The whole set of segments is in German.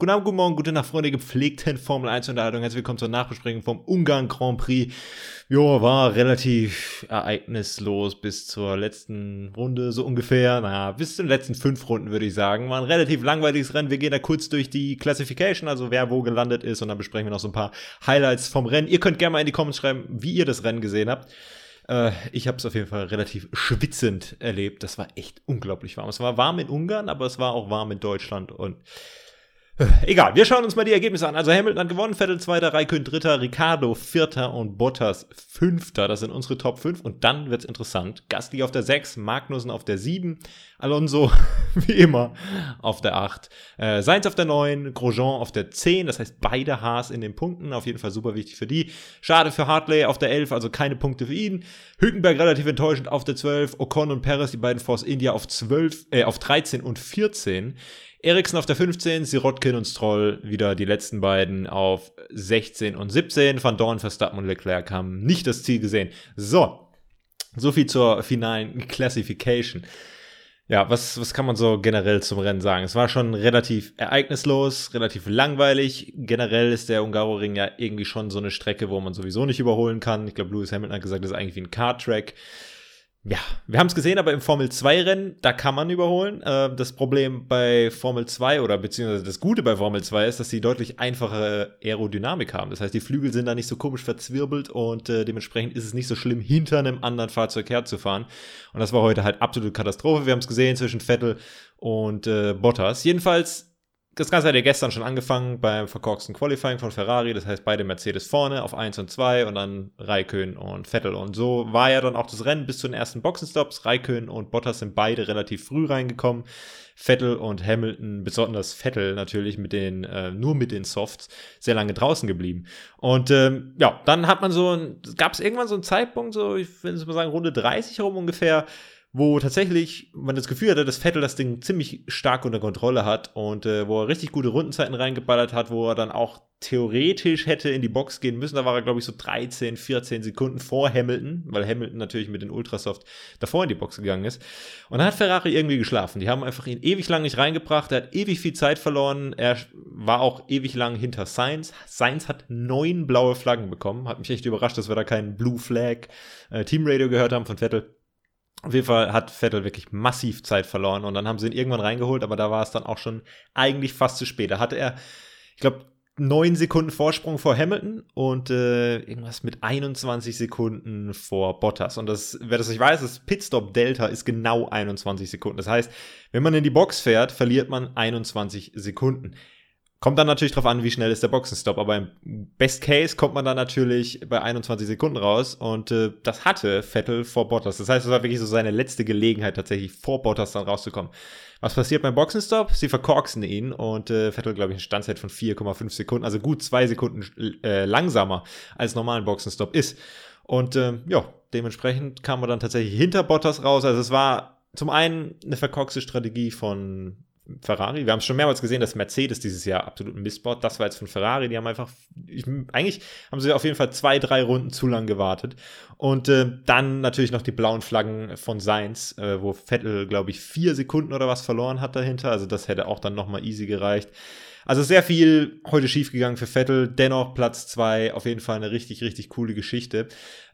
Guten Abend, guten Morgen, gute Nacht, Freunde gepflegten Formel 1 Unterhaltung. Herzlich willkommen zur Nachbesprechung vom Ungarn Grand Prix. Jo, war relativ ereignislos bis zur letzten Runde, so ungefähr. Naja, bis zu den letzten fünf Runden, würde ich sagen. War ein relativ langweiliges Rennen. Wir gehen da kurz durch die Classification, also wer wo gelandet ist. Und dann besprechen wir noch so ein paar Highlights vom Rennen. Ihr könnt gerne mal in die Comments schreiben, wie ihr das Rennen gesehen habt. Äh, ich habe es auf jeden Fall relativ schwitzend erlebt. Das war echt unglaublich warm. Es war warm in Ungarn, aber es war auch warm in Deutschland. Und Egal, wir schauen uns mal die Ergebnisse an. Also Hamilton hat gewonnen, Vettel zweiter, Raikön dritter, Ricardo vierter und Bottas fünfter. Das sind unsere Top 5 und dann wird's interessant. Gasly auf der 6, Magnussen auf der 7, Alonso wie immer auf der 8, äh, Sainz auf der 9, Grosjean auf der 10, das heißt beide Haas in den Punkten, auf jeden Fall super wichtig für die. Schade für Hartley auf der 11, also keine Punkte für ihn. Hülkenberg relativ enttäuschend auf der 12, Ocon und Perez, die beiden Force India auf 12, äh, auf 13 und 14. Eriksen auf der 15, Sirotkin und Stroll wieder die letzten beiden auf 16 und 17. Van Dorn, Verstappen und Leclerc haben nicht das Ziel gesehen. So, so viel zur finalen Classification. Ja, was, was kann man so generell zum Rennen sagen? Es war schon relativ ereignislos, relativ langweilig. Generell ist der Ungaroring ja irgendwie schon so eine Strecke, wo man sowieso nicht überholen kann. Ich glaube, Lewis Hamilton hat gesagt, das ist eigentlich wie ein Kart-Track. Ja, wir haben es gesehen, aber im Formel 2-Rennen, da kann man überholen. Äh, das Problem bei Formel 2 oder beziehungsweise das Gute bei Formel 2 ist, dass sie deutlich einfache Aerodynamik haben. Das heißt, die Flügel sind da nicht so komisch verzwirbelt und äh, dementsprechend ist es nicht so schlimm, hinter einem anderen Fahrzeug herzufahren. Und das war heute halt absolute Katastrophe. Wir haben es gesehen zwischen Vettel und äh, Bottas. Jedenfalls das Ganze hat ja gestern schon angefangen beim verkorksten Qualifying von Ferrari. Das heißt, beide Mercedes vorne auf 1 und 2 und dann Raikön und Vettel. Und so war ja dann auch das Rennen bis zu den ersten Boxenstops. Raikön und Bottas sind beide relativ früh reingekommen. Vettel und Hamilton, besonders Vettel natürlich mit den, äh, nur mit den Softs, sehr lange draußen geblieben. Und ähm, ja, dann hat man so, gab es irgendwann so einen Zeitpunkt, so, ich würde mal sagen, Runde 30 herum ungefähr, wo tatsächlich man das Gefühl hatte, dass Vettel das Ding ziemlich stark unter Kontrolle hat und äh, wo er richtig gute Rundenzeiten reingeballert hat, wo er dann auch theoretisch hätte in die Box gehen müssen. Da war er, glaube ich, so 13, 14 Sekunden vor Hamilton, weil Hamilton natürlich mit den Ultrasoft davor in die Box gegangen ist. Und dann hat Ferrari irgendwie geschlafen. Die haben einfach ihn ewig lang nicht reingebracht. Er hat ewig viel Zeit verloren. Er war auch ewig lang hinter Sainz. Sainz hat neun blaue Flaggen bekommen. Hat mich echt überrascht, dass wir da keinen Blue Flag äh, Team Radio gehört haben von Vettel. Auf jeden Fall hat Vettel wirklich massiv Zeit verloren und dann haben sie ihn irgendwann reingeholt, aber da war es dann auch schon eigentlich fast zu spät. Da hatte er, ich glaube, neun Sekunden Vorsprung vor Hamilton und äh, irgendwas mit 21 Sekunden vor Bottas. Und das, wer das nicht weiß, das Pitstop Delta ist genau 21 Sekunden. Das heißt, wenn man in die Box fährt, verliert man 21 Sekunden. Kommt dann natürlich drauf an, wie schnell ist der Boxenstopp, aber im Best Case kommt man dann natürlich bei 21 Sekunden raus und äh, das hatte Vettel vor Bottas. Das heißt, es war wirklich so seine letzte Gelegenheit, tatsächlich vor Bottas dann rauszukommen. Was passiert beim Boxenstopp? Sie verkorksen ihn und äh, Vettel, glaube ich, eine Standzeit von 4,5 Sekunden, also gut zwei Sekunden äh, langsamer als normalen Boxenstopp ist. Und äh, ja, dementsprechend kam man dann tatsächlich hinter Bottas raus. Also es war zum einen eine verkorkste Strategie von Ferrari. Wir haben schon mehrmals gesehen, dass Mercedes dieses Jahr absolut missbaut. Das war jetzt von Ferrari. Die haben einfach, ich, eigentlich haben sie auf jeden Fall zwei, drei Runden zu lang gewartet. Und äh, dann natürlich noch die blauen Flaggen von Sainz, äh, wo Vettel, glaube ich, vier Sekunden oder was verloren hat dahinter. Also das hätte auch dann nochmal easy gereicht. Also sehr viel heute schiefgegangen für Vettel. Dennoch Platz zwei, auf jeden Fall eine richtig, richtig coole Geschichte.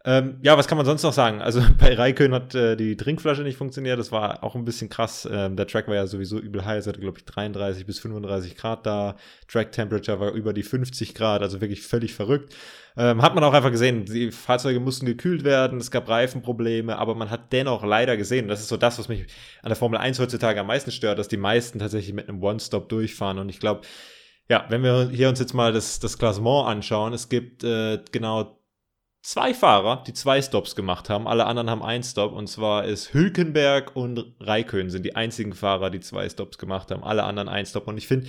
Ähm, ja, was kann man sonst noch sagen? Also bei Raikön hat äh, die Trinkflasche nicht funktioniert. Das war auch ein bisschen krass. Ähm, der Track war ja sowieso übel heiß. hatte, glaube ich, 33 bis 35 Grad da. Track Temperature war über die 50 Grad. Also wirklich völlig verrückt. Ähm, hat man auch einfach gesehen, die Fahrzeuge mussten gekühlt werden, es gab Reifenprobleme, aber man hat dennoch leider gesehen, das ist so das, was mich an der Formel 1 heutzutage am meisten stört, dass die meisten tatsächlich mit einem One-Stop durchfahren. Und ich glaube, ja, wenn wir hier uns jetzt mal das, das Klassement anschauen, es gibt äh, genau zwei Fahrer, die zwei Stops gemacht haben. Alle anderen haben einen Stop. Und zwar ist Hülkenberg und Raikön sind die einzigen Fahrer, die zwei Stops gemacht haben. Alle anderen einen Stop. Und ich finde,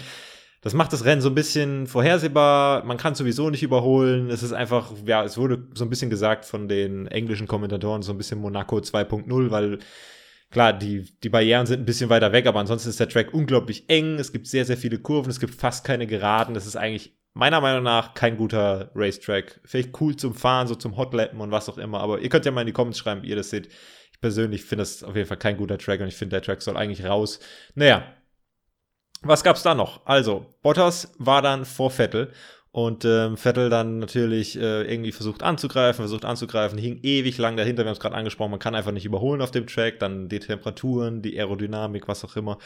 das macht das Rennen so ein bisschen vorhersehbar. Man kann sowieso nicht überholen. Es ist einfach, ja, es wurde so ein bisschen gesagt von den englischen Kommentatoren, so ein bisschen Monaco 2.0, weil klar, die, die Barrieren sind ein bisschen weiter weg, aber ansonsten ist der Track unglaublich eng. Es gibt sehr, sehr viele Kurven. Es gibt fast keine Geraden. Das ist eigentlich meiner Meinung nach kein guter Racetrack. Vielleicht cool zum Fahren, so zum Hotlappen und was auch immer. Aber ihr könnt ja mal in die Comments schreiben, wie ihr das seht. Ich persönlich finde das auf jeden Fall kein guter Track und ich finde, der Track soll eigentlich raus. Naja, Was gab's da noch? Also, Bottas war dann vor Vettel und ähm, Vettel dann natürlich äh, irgendwie versucht anzugreifen, versucht anzugreifen, hing ewig lang dahinter. Wir haben es gerade angesprochen, man kann einfach nicht überholen auf dem Track. Dann die Temperaturen, die Aerodynamik, was auch immer.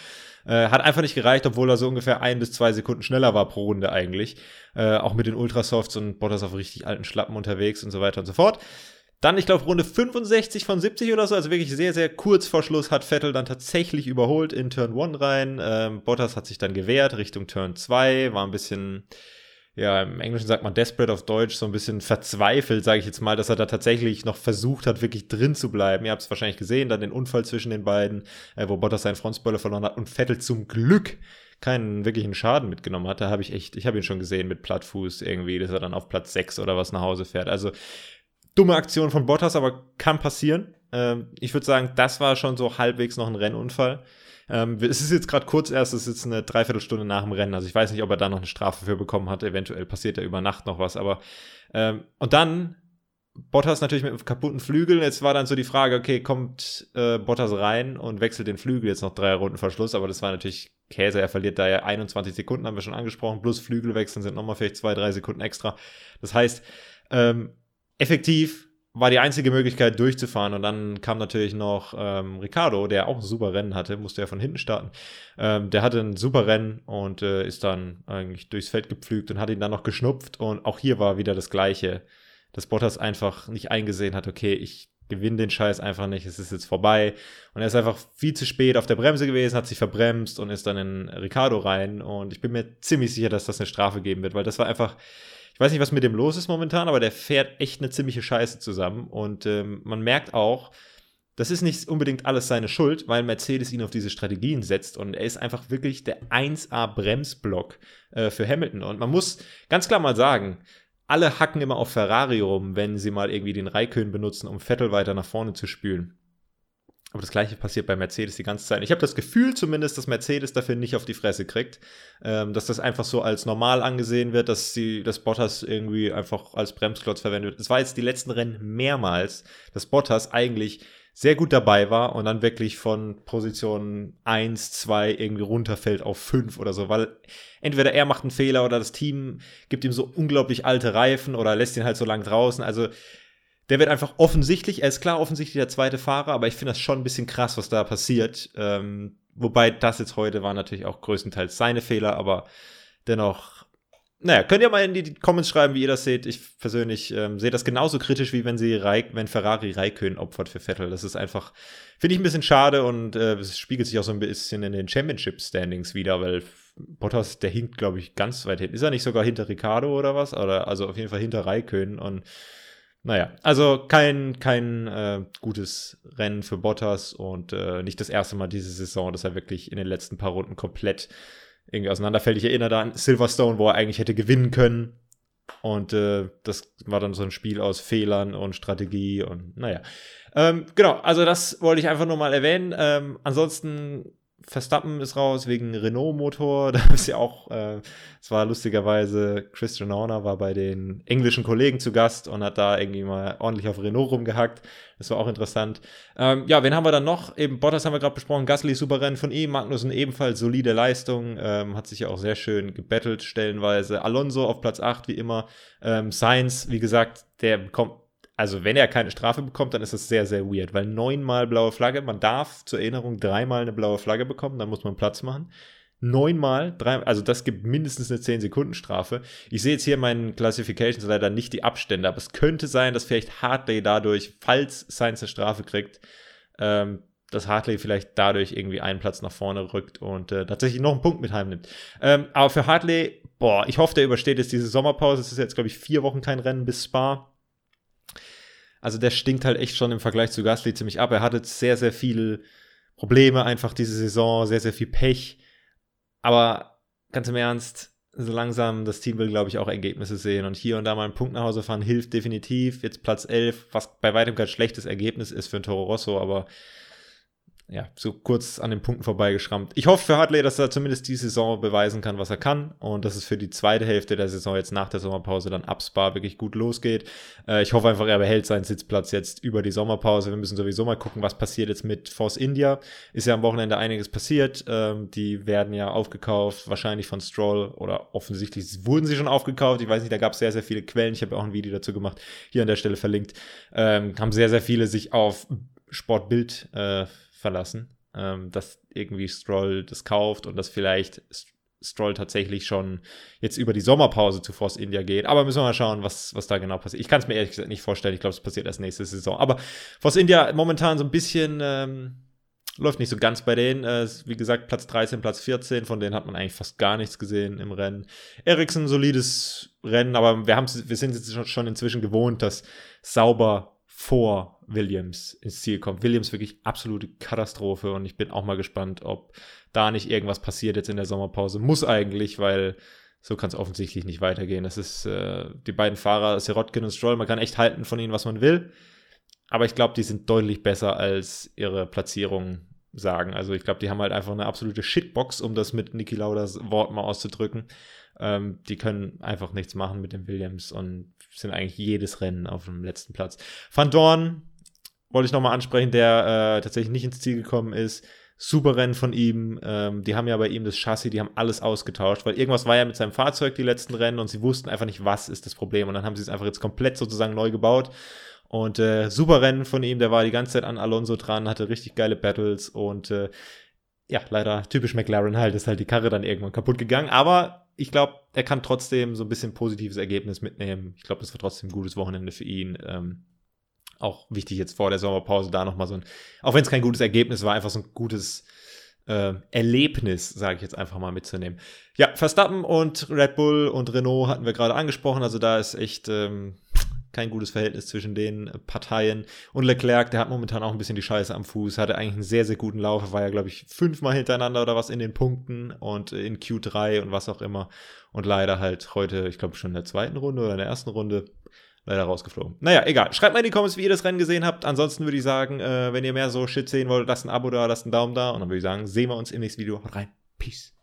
Äh, hat einfach nicht gereicht, obwohl er so ungefähr ein bis zwei Sekunden schneller war pro Runde eigentlich. Äh, auch mit den Ultrasofts und Bottas auf richtig alten Schlappen unterwegs und so weiter und so fort. Dann, ich glaube, Runde 65 von 70 oder so, also wirklich sehr, sehr kurz vor Schluss hat Vettel dann tatsächlich überholt in Turn 1 rein. Ähm, Bottas hat sich dann gewehrt Richtung Turn 2, war ein bisschen ja, im Englischen sagt man desperate auf Deutsch, so ein bisschen verzweifelt, sage ich jetzt mal, dass er da tatsächlich noch versucht hat, wirklich drin zu bleiben. Ihr habt es wahrscheinlich gesehen, dann den Unfall zwischen den beiden, äh, wo Bottas seinen Frontspoiler verloren hat und Vettel zum Glück keinen wirklichen Schaden mitgenommen hat. Da habe ich echt, ich habe ihn schon gesehen mit Plattfuß irgendwie, dass er dann auf Platz 6 oder was nach Hause fährt. Also dumme Aktion von Bottas, aber kann passieren. Ähm, ich würde sagen, das war schon so halbwegs noch ein Rennunfall. Ähm, es ist jetzt gerade kurz erst, es ist jetzt eine Dreiviertelstunde nach dem Rennen. Also ich weiß nicht, ob er da noch eine Strafe für bekommen hat. Eventuell passiert ja über Nacht noch was. Aber ähm, und dann Bottas natürlich mit kaputten Flügel. Jetzt war dann so die Frage, okay, kommt äh, Bottas rein und wechselt den Flügel jetzt noch drei Runden Verschluss, aber das war natürlich Käse. Er verliert da ja 21 Sekunden, haben wir schon angesprochen, plus Flügelwechseln sind nochmal vielleicht zwei, drei Sekunden extra. Das heißt, ähm, effektiv war die einzige Möglichkeit durchzufahren. Und dann kam natürlich noch ähm, Ricardo, der auch ein super Rennen hatte, musste ja von hinten starten. Ähm, der hatte ein super Rennen und äh, ist dann eigentlich durchs Feld gepflügt und hat ihn dann noch geschnupft. Und auch hier war wieder das Gleiche, dass Bottas einfach nicht eingesehen hat, okay, ich gewinne den Scheiß einfach nicht, es ist jetzt vorbei. Und er ist einfach viel zu spät auf der Bremse gewesen, hat sich verbremst und ist dann in Ricardo rein. Und ich bin mir ziemlich sicher, dass das eine Strafe geben wird, weil das war einfach ich weiß nicht, was mit dem los ist momentan, aber der fährt echt eine ziemliche Scheiße zusammen. Und ähm, man merkt auch, das ist nicht unbedingt alles seine Schuld, weil Mercedes ihn auf diese Strategien setzt und er ist einfach wirklich der 1A-Bremsblock äh, für Hamilton. Und man muss ganz klar mal sagen, alle hacken immer auf Ferrari rum, wenn sie mal irgendwie den Raikön benutzen, um Vettel weiter nach vorne zu spülen. Aber das gleiche passiert bei Mercedes die ganze Zeit. Ich habe das Gefühl zumindest, dass Mercedes dafür nicht auf die Fresse kriegt. Ähm, dass das einfach so als normal angesehen wird, dass sie das Bottas irgendwie einfach als Bremsklotz verwendet wird. Es war jetzt die letzten Rennen mehrmals, dass Bottas eigentlich sehr gut dabei war und dann wirklich von Position 1, 2 irgendwie runterfällt auf 5 oder so, weil entweder er macht einen Fehler oder das Team gibt ihm so unglaublich alte Reifen oder lässt ihn halt so lang draußen. Also der wird einfach offensichtlich, er ist klar offensichtlich der zweite Fahrer, aber ich finde das schon ein bisschen krass, was da passiert. Ähm, wobei das jetzt heute war natürlich auch größtenteils seine Fehler, aber dennoch, naja, könnt ihr mal in die Comments schreiben, wie ihr das seht. Ich persönlich ähm, sehe das genauso kritisch, wie wenn sie Raik, wenn Ferrari Raikön opfert für Vettel. Das ist einfach, finde ich ein bisschen schade und äh, es spiegelt sich auch so ein bisschen in den Championship-Standings wieder, weil Bottas, der hinkt, glaube ich, ganz weit hin. Ist er nicht sogar hinter Ricardo oder was? Oder also auf jeden Fall hinter Raikön und naja, also kein, kein äh, gutes Rennen für Bottas und äh, nicht das erste Mal diese Saison, dass er wirklich in den letzten paar Runden komplett irgendwie auseinanderfällt. Ich erinnere da an Silverstone, wo er eigentlich hätte gewinnen können. Und äh, das war dann so ein Spiel aus Fehlern und Strategie und naja. Ähm, genau, also das wollte ich einfach nur mal erwähnen. Ähm, ansonsten Verstappen ist raus wegen Renault-Motor. Da ist ja auch, äh, es war lustigerweise, Christian Horner war bei den englischen Kollegen zu Gast und hat da irgendwie mal ordentlich auf Renault rumgehackt. Das war auch interessant. Ähm, ja, wen haben wir dann noch? Eben Bottas haben wir gerade besprochen, Gasly super Rennen von ihm, Magnussen ebenfalls solide Leistung, ähm, hat sich ja auch sehr schön gebettelt stellenweise. Alonso auf Platz 8 wie immer. Ähm, Sainz, wie gesagt, der bekommt also wenn er keine Strafe bekommt, dann ist das sehr, sehr weird, weil neunmal blaue Flagge, man darf zur Erinnerung dreimal eine blaue Flagge bekommen, dann muss man Platz machen. Neunmal, drei, also das gibt mindestens eine 10-Sekunden-Strafe. Ich sehe jetzt hier in meinen Classifications leider nicht die Abstände, aber es könnte sein, dass vielleicht Hartley dadurch, falls Sainz eine Strafe kriegt, ähm, dass Hartley vielleicht dadurch irgendwie einen Platz nach vorne rückt und äh, tatsächlich noch einen Punkt mit heimnimmt. Ähm, aber für Hartley, boah, ich hoffe, der übersteht jetzt diese Sommerpause. Es ist jetzt, glaube ich, vier Wochen kein Rennen bis Spa. Also der stinkt halt echt schon im Vergleich zu Gasly ziemlich ab. Er hatte sehr, sehr viele Probleme einfach diese Saison, sehr, sehr viel Pech. Aber ganz im Ernst, so langsam, das Team will, glaube ich, auch Ergebnisse sehen. Und hier und da mal einen Punkt nach Hause fahren hilft definitiv. Jetzt Platz 11, was bei weitem kein schlechtes Ergebnis ist für ein Toro Rosso, aber ja, so kurz an den Punkten vorbeigeschrammt. Ich hoffe für Hartley, dass er zumindest die Saison beweisen kann, was er kann und dass es für die zweite Hälfte der Saison jetzt nach der Sommerpause dann ab Spa wirklich gut losgeht. Äh, ich hoffe einfach, er behält seinen Sitzplatz jetzt über die Sommerpause. Wir müssen sowieso mal gucken, was passiert jetzt mit Force India. Ist ja am Wochenende einiges passiert. Ähm, die werden ja aufgekauft, wahrscheinlich von Stroll oder offensichtlich wurden sie schon aufgekauft. Ich weiß nicht, da gab es sehr, sehr viele Quellen. Ich habe auch ein Video dazu gemacht, hier an der Stelle verlinkt. Ähm, haben sehr, sehr viele sich auf Sportbild äh, verlassen, ähm, dass irgendwie Stroll das kauft und dass vielleicht Stroll tatsächlich schon jetzt über die Sommerpause zu Force India geht. Aber müssen wir mal schauen, was, was da genau passiert. Ich kann es mir ehrlich gesagt nicht vorstellen. Ich glaube, es passiert erst nächste Saison. Aber Force India momentan so ein bisschen ähm, läuft nicht so ganz bei denen. Äh, wie gesagt, Platz 13, Platz 14. Von denen hat man eigentlich fast gar nichts gesehen im Rennen. Ericsson, solides Rennen, aber wir, wir sind jetzt schon inzwischen gewohnt, dass sauber vor Williams ins Ziel kommt. Williams wirklich absolute Katastrophe und ich bin auch mal gespannt, ob da nicht irgendwas passiert jetzt in der Sommerpause. Muss eigentlich, weil so kann es offensichtlich nicht weitergehen. Das ist äh, die beiden Fahrer, Sirotkin und Stroll, man kann echt halten von ihnen, was man will. Aber ich glaube, die sind deutlich besser als ihre Platzierung sagen. Also ich glaube, die haben halt einfach eine absolute Shitbox, um das mit Niki Lauders Wort mal auszudrücken. Ähm, die können einfach nichts machen mit dem Williams und sind eigentlich jedes Rennen auf dem letzten Platz. Van Dorn wollte ich nochmal ansprechen, der äh, tatsächlich nicht ins Ziel gekommen ist. Super Rennen von ihm. Ähm, die haben ja bei ihm das Chassis, die haben alles ausgetauscht, weil irgendwas war ja mit seinem Fahrzeug die letzten Rennen und sie wussten einfach nicht, was ist das Problem. Und dann haben sie es einfach jetzt komplett sozusagen neu gebaut. Und äh, super Rennen von ihm, der war die ganze Zeit an Alonso dran, hatte richtig geile Battles und äh, ja, leider typisch McLaren halt, ist halt die Karre dann irgendwann kaputt gegangen. Aber ich glaube, er kann trotzdem so ein bisschen positives Ergebnis mitnehmen. Ich glaube, das war trotzdem ein gutes Wochenende für ihn. Ähm, auch wichtig jetzt vor der Sommerpause da nochmal so ein, auch wenn es kein gutes Ergebnis war, einfach so ein gutes äh, Erlebnis, sage ich jetzt einfach mal mitzunehmen. Ja, Verstappen und Red Bull und Renault hatten wir gerade angesprochen, also da ist echt ähm, kein gutes Verhältnis zwischen den Parteien. Und Leclerc, der hat momentan auch ein bisschen die Scheiße am Fuß, hatte eigentlich einen sehr, sehr guten Lauf. War ja, glaube ich, fünfmal hintereinander oder was in den Punkten und in Q3 und was auch immer. Und leider halt heute, ich glaube, schon in der zweiten Runde oder in der ersten Runde leider rausgeflogen. Naja, egal. Schreibt mal in die Comments, wie ihr das Rennen gesehen habt. Ansonsten würde ich sagen, äh, wenn ihr mehr so Shit sehen wollt, lasst ein Abo da, lasst einen Daumen da. Und dann würde ich sagen, sehen wir uns im nächsten Video. Haut rein. Peace.